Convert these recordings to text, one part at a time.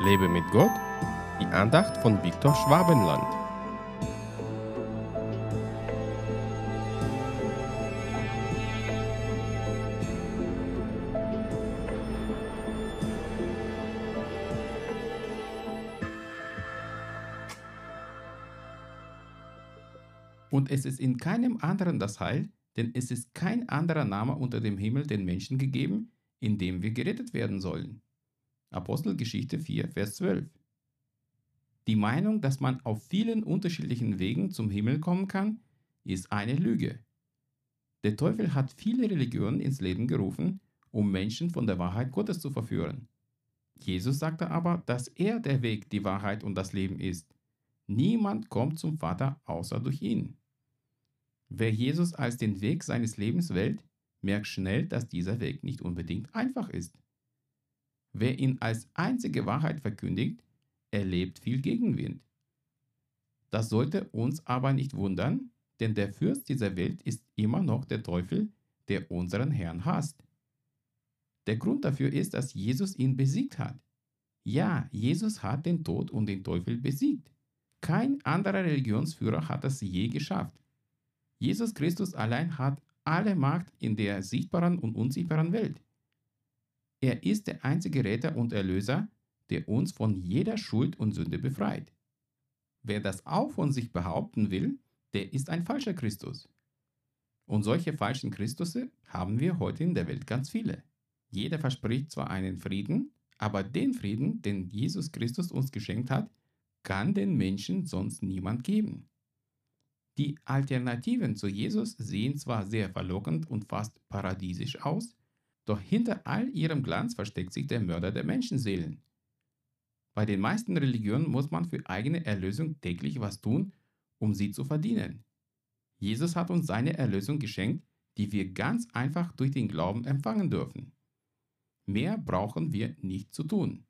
Lebe mit Gott, die Andacht von Viktor Schwabenland. Und es ist in keinem anderen das Heil, denn es ist kein anderer Name unter dem Himmel den Menschen gegeben, in dem wir gerettet werden sollen. Apostelgeschichte 4, Vers 12. Die Meinung, dass man auf vielen unterschiedlichen Wegen zum Himmel kommen kann, ist eine Lüge. Der Teufel hat viele Religionen ins Leben gerufen, um Menschen von der Wahrheit Gottes zu verführen. Jesus sagte aber, dass er der Weg, die Wahrheit und das Leben ist. Niemand kommt zum Vater außer durch ihn. Wer Jesus als den Weg seines Lebens wählt, merkt schnell, dass dieser Weg nicht unbedingt einfach ist. Wer ihn als einzige Wahrheit verkündigt, erlebt viel Gegenwind. Das sollte uns aber nicht wundern, denn der Fürst dieser Welt ist immer noch der Teufel, der unseren Herrn hasst. Der Grund dafür ist, dass Jesus ihn besiegt hat. Ja, Jesus hat den Tod und den Teufel besiegt. Kein anderer Religionsführer hat das je geschafft. Jesus Christus allein hat alle Macht in der sichtbaren und unsichtbaren Welt. Er ist der einzige Retter und Erlöser, der uns von jeder Schuld und Sünde befreit. Wer das auch von sich behaupten will, der ist ein falscher Christus. Und solche falschen Christusse haben wir heute in der Welt ganz viele. Jeder verspricht zwar einen Frieden, aber den Frieden, den Jesus Christus uns geschenkt hat, kann den Menschen sonst niemand geben. Die Alternativen zu Jesus sehen zwar sehr verlockend und fast paradiesisch aus, doch hinter all ihrem Glanz versteckt sich der Mörder der Menschenseelen. Bei den meisten Religionen muss man für eigene Erlösung täglich was tun, um sie zu verdienen. Jesus hat uns seine Erlösung geschenkt, die wir ganz einfach durch den Glauben empfangen dürfen. Mehr brauchen wir nicht zu tun.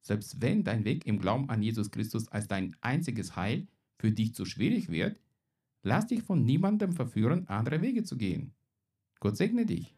Selbst wenn dein Weg im Glauben an Jesus Christus als dein einziges Heil für dich zu schwierig wird, Lass dich von niemandem verführen, andere Wege zu gehen. Gott segne dich.